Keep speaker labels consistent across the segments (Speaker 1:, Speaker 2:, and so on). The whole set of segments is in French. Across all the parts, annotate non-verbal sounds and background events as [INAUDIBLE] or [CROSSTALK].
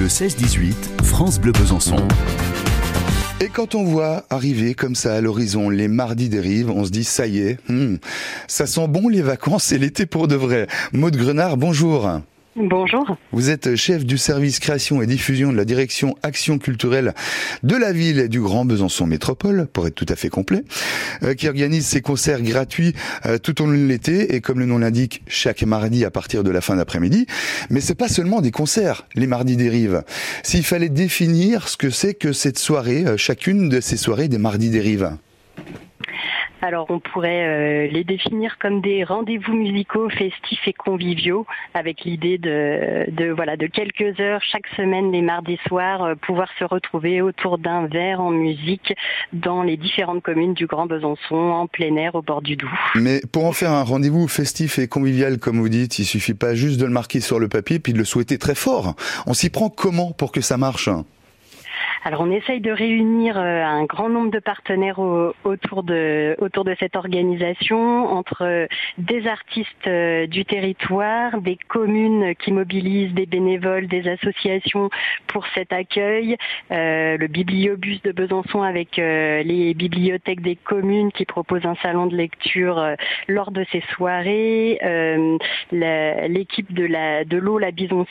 Speaker 1: Le 16-18, France Bleu Besançon.
Speaker 2: Et quand on voit arriver comme ça à l'horizon les mardis des rives, on se dit ça y est, hmm, ça sent bon les vacances et l'été pour de vrai. Maud Grenard, bonjour.
Speaker 3: Bonjour.
Speaker 2: Vous êtes chef du service création et diffusion de la direction action culturelle de la ville du Grand Besançon Métropole, pour être tout à fait complet, euh, qui organise ses concerts gratuits euh, tout au long de l'été et comme le nom l'indique, chaque mardi à partir de la fin d'après-midi. Mais c'est pas seulement des concerts, les mardis des rives. S'il fallait définir ce que c'est que cette soirée, euh, chacune de ces soirées des mardis des rives.
Speaker 3: Alors on pourrait euh, les définir comme des rendez-vous musicaux festifs et conviviaux, avec l'idée de, de, voilà de quelques heures chaque semaine les mardis soirs euh, pouvoir se retrouver autour d'un verre en musique dans les différentes communes du Grand Besançon en plein air au bord du Doubs.
Speaker 2: Mais pour en faire un rendez-vous festif et convivial comme vous dites, il suffit pas juste de le marquer sur le papier puis de le souhaiter très fort. On s'y prend comment pour que ça marche?
Speaker 3: Alors on essaye de réunir euh, un grand nombre de partenaires autour de autour de cette organisation, entre euh, des artistes euh, du territoire, des communes qui mobilisent des bénévoles, des associations pour cet accueil, le bibliobus de Besançon avec les bibliothèques des communes qui proposent un salon de lecture lors de ces soirées, l'équipe de la de l'eau la Bison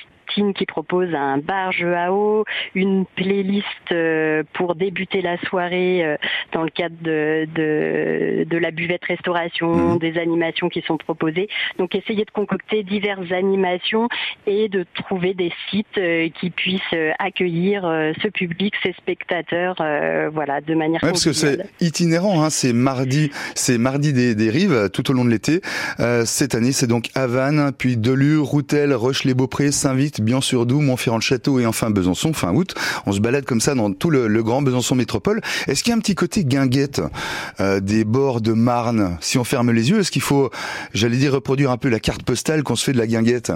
Speaker 3: qui propose un bar jeu à eau, une playlist euh, pour débuter la soirée euh, dans le cadre de, de, la buvette restauration, mhm. des animations qui sont proposées. Donc essayer de concocter diverses animations et de trouver des sites euh, qui puissent accueillir ce public, ces spectateurs, voilà, de manière
Speaker 2: ouais, parce que c'est itinérant, hein, c'est mardi, c'est mardi des, rives tout au long de l'été. cette année, c'est donc Havane, puis Delure, Routel, Roche-les-Beaupré, Saint-Vite, Bien-sur-Doubs, Montferrand-le-Château et enfin Besançon, fin août. On se balade comme ça dans tout le, grand Besançon métropole. Est-ce qu'il y a un petit côté guinguette euh, des bords de Marne? Si on ferme les yeux, est-ce qu'il faut, j'allais dire, reproduire un peu la carte postale qu'on se fait de la guinguette?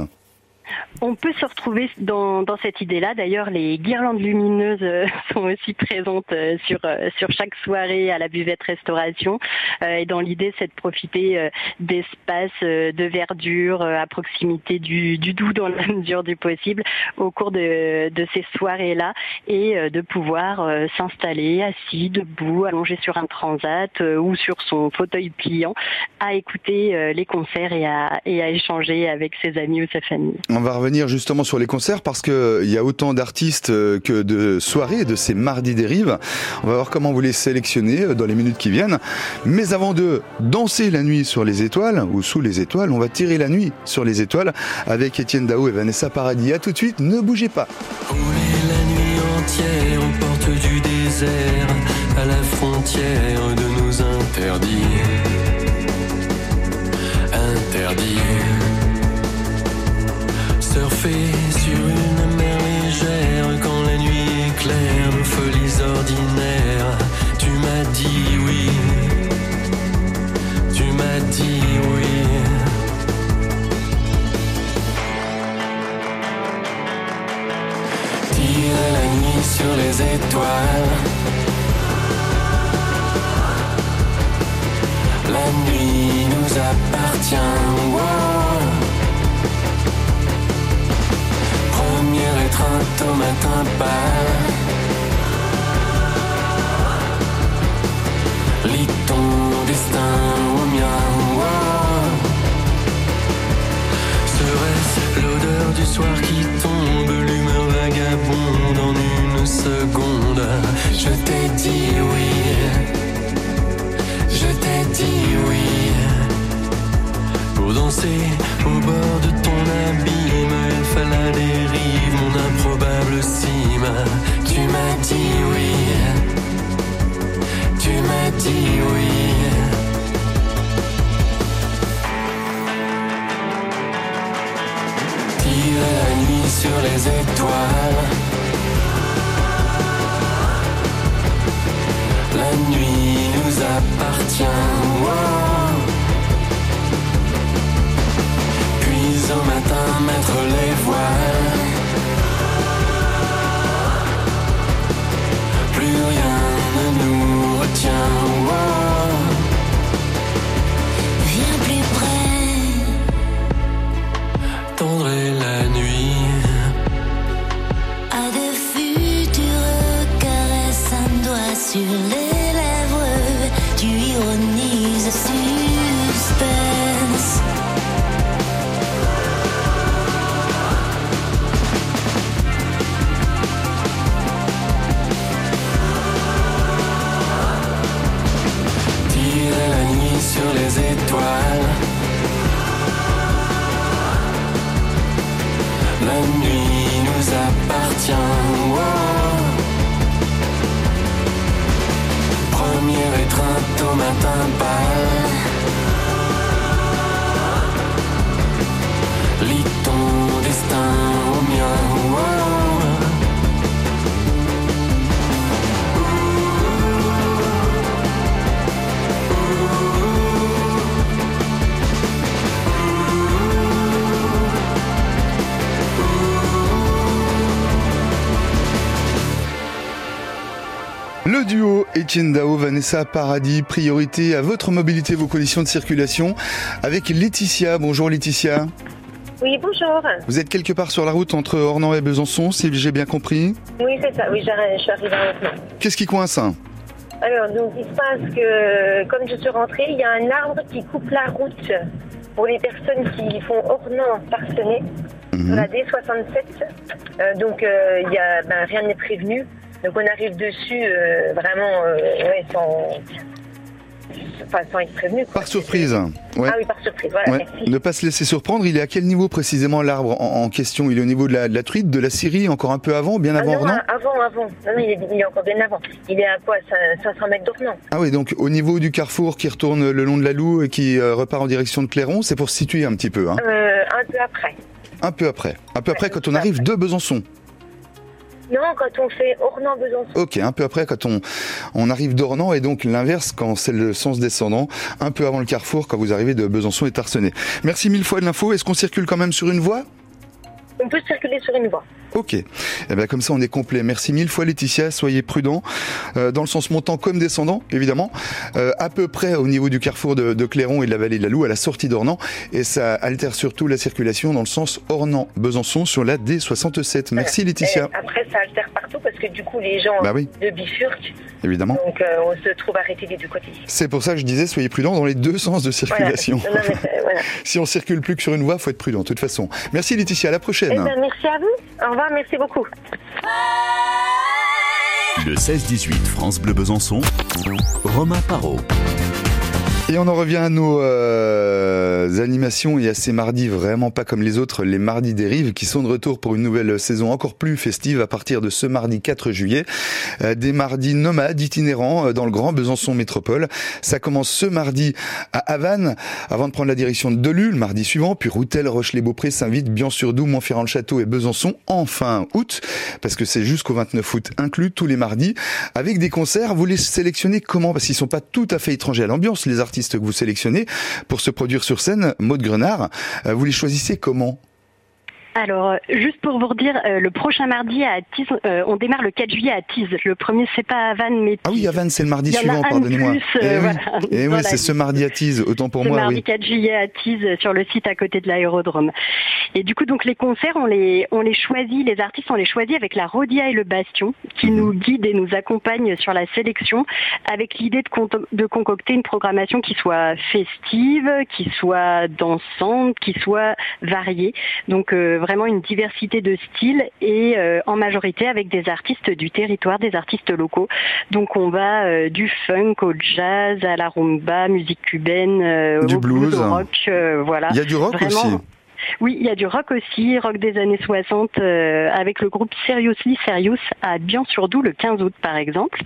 Speaker 3: On peut se retrouver dans, cette idée-là. D'ailleurs, les guirlandes lumineuses euh, [LAUGHS] sont aussi présentes euh, sur, euh, sur chaque soirée à la buvette restauration. Et dans l'idée, c'est de profiter d'espaces de verdure à proximité du, doux dans la [LAUGHS] mesure du possible au cours de, ces soirées-là et de pouvoir s'installer assis, debout, allongé sur un transat ou sur son fauteuil pliant à écouter les concerts et à, et à échanger avec ses amis ou sa famille
Speaker 2: va revenir justement sur les concerts parce que il y a autant d'artistes euh, que de soirées de ces mardis dérives. On va voir comment vous les sélectionnez euh, dans les minutes qui viennent. Mais avant de danser la nuit sur les étoiles ou sous les étoiles, on va tirer la nuit sur les étoiles avec Étienne Dao et Vanessa Paradis. À tout de suite, ne bougez pas.
Speaker 4: Les étoiles. La nuit nous appartient. au matin pas. Seconde. Je t'ai dit mettre les voiles. Plus rien ne nous retient. Viens plus près. Tendre la nuit. À de futures caresses, un doigt sur les étoile. La nuit nous appartient. Wow. Premier étreinte au matin pâle.
Speaker 2: Etienne Dao, Vanessa Paradis, priorité à votre mobilité, vos conditions de circulation avec Laetitia. Bonjour Laetitia.
Speaker 5: Oui, bonjour.
Speaker 2: Vous êtes quelque part sur la route entre Ornans et Besançon, si j'ai bien compris.
Speaker 5: Oui, c'est ça. Oui, je suis arrivée à maintenant.
Speaker 2: Qu'est-ce qui coince hein?
Speaker 5: Alors, donc, il se passe que, comme je suis rentrée, il y a un arbre qui coupe la route pour les personnes qui font Ornans parsemé sur la D67. Euh, donc, euh, y a, ben, rien n'est prévenu. Donc, on arrive dessus euh, vraiment euh, ouais, sans, enfin, sans être prévenu. quoi.
Speaker 2: Par surprise. Ouais.
Speaker 5: Ah oui, par surprise. Voilà,
Speaker 2: Ouais.
Speaker 5: merci.
Speaker 2: Ne pas se laisser surprendre. Il est à quel niveau précisément l'arbre en, en question? Il est au niveau de la, de la truite, de la Syrie, encore un peu avant, bien
Speaker 5: Ah
Speaker 2: avant
Speaker 5: non,
Speaker 2: Ornans
Speaker 5: avant, avant. Non, non, il est, il est encore bien avant. Il est à quoi? Cin- 500 mètres d'Ornans.
Speaker 2: Ah oui, donc au niveau du carrefour qui retourne le long de la Loue et qui euh, repart en direction de Clairon, c'est pour se situer un petit peu. Hein?
Speaker 5: Euh, un peu après.
Speaker 2: Un peu après. Un peu après quand on arrive
Speaker 5: après.
Speaker 2: de Besançon.
Speaker 5: Non, quand on fait Ornans-Besançon.
Speaker 2: Ok, un peu après quand on, on arrive d'Ornans et donc l'inverse quand c'est le sens descendant, un peu avant le carrefour quand vous arrivez de Besançon et Tarsenay. Merci mille fois de l'info. Est-ce qu'on circule quand même sur une voie?
Speaker 5: On peut circuler sur une voie.
Speaker 2: Ok. Eh bien, comme ça, on est complet. Merci mille fois, Laetitia. Soyez prudents, euh, dans le sens montant comme descendant, évidemment. Euh, à peu près au niveau du carrefour de, de Clairon et de la vallée de la Loue, à la sortie d'Ornans. Et ça altère surtout la circulation dans le sens Ornans-Besançon sur la D67. Merci, Laetitia.
Speaker 5: Et après, ça altère partout parce que du coup, les gens
Speaker 2: Bah oui,
Speaker 5: de bifurquent.
Speaker 2: évidemment.
Speaker 5: Donc, euh, on se trouve arrêté des deux côtés.
Speaker 2: C'est pour ça que je disais, soyez prudents dans les deux sens de circulation.
Speaker 5: Non, mais voilà. [LAUGHS]
Speaker 2: Si on circule plus que sur une voie, faut être prudent, de toute façon. Merci, Laetitia. À la prochaine.
Speaker 5: Eh ben, merci à vous. Au revoir, merci beaucoup.
Speaker 1: Le 16-18 France Bleu Besançon, Romain Parot.
Speaker 2: Et on en revient à nos euh, animations et à ces mardis vraiment pas comme les autres, les mardis des rives qui sont de retour pour une nouvelle saison encore plus festive à partir de ce mardi 4 juillet. Euh, des mardis nomades itinérants euh, dans le Grand Besançon Métropole. Ça commence ce mardi à Havane avant de prendre la direction de Delu le mardi suivant, puis Routel, Roche-les-Beaupré, Saint-Vite, Bian-sur-Doubs, Montferrand-le-Château et Besançon en fin août parce que c'est jusqu'au 29 août inclus tous les mardis avec des concerts. Vous les sélectionnez comment? Parce qu'ils sont pas tout à fait étrangers à l'ambiance, les artistes que vous sélectionnez pour se produire sur scène. Maud Grenard, euh, vous les choisissez comment?
Speaker 3: Alors, euh, juste pour vous redire, euh, le prochain mardi à Tise, euh, on démarre le 4 juillet à Tise. Le premier, c'est pas à Vannes, mais
Speaker 2: Ah oui,
Speaker 3: Tise.
Speaker 2: Havane, c'est le mardi
Speaker 3: Il y
Speaker 2: suivant, pardonnez-moi.
Speaker 3: plus, euh,
Speaker 2: Eh oui,
Speaker 3: voilà.
Speaker 2: Eh oui,
Speaker 3: Voilà.
Speaker 2: c'est ce mardi à Tise, autant pour
Speaker 3: C'est
Speaker 2: moi,
Speaker 3: mardi
Speaker 2: oui.
Speaker 3: 4 juillet à Tise, sur le site à côté de l'aérodrome. Et du coup, donc les concerts, on les, on les choisit, les artistes, on les choisit avec la Rodia et le Bastion, qui
Speaker 2: Mhm.
Speaker 3: nous guident et nous accompagnent sur la sélection, avec l'idée de, con- de concocter une programmation qui soit festive, qui soit dansante, qui soit variée. Donc euh, vraiment une diversité de styles et euh, en majorité avec des artistes du territoire, des artistes locaux. Donc on va euh, du funk au jazz, à la rumba, musique cubaine, euh,
Speaker 2: Du
Speaker 3: au
Speaker 2: blues.
Speaker 3: au rock, voilà.
Speaker 2: Il y a du rock
Speaker 3: Vraiment,
Speaker 2: aussi.
Speaker 3: Oui, il y a du rock aussi, rock des années 60, euh, avec le groupe Seriously Serious à Bian-sur-Doubs le 15 août par exemple.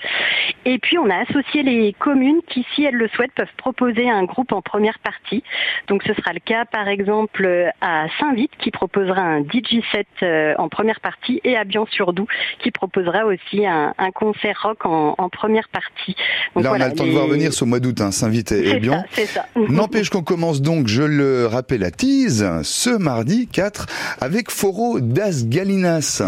Speaker 3: Et puis on a associé les communes qui, si elles le souhaitent, peuvent proposer un groupe en première partie. Donc ce sera le cas par exemple à Saint-Vite qui proposera un DJ set euh, en première partie et à Bian-sur-Doubs qui proposera aussi un, un concert rock en, en première partie. Donc
Speaker 2: Là, on
Speaker 3: voilà,
Speaker 2: a le temps de voir venir ce mois d'août, hein, Saint-Vite et, et. N'empêche qu'on commence donc, je le rappelle à Tease, mardi 4 avec Foro das Galinas.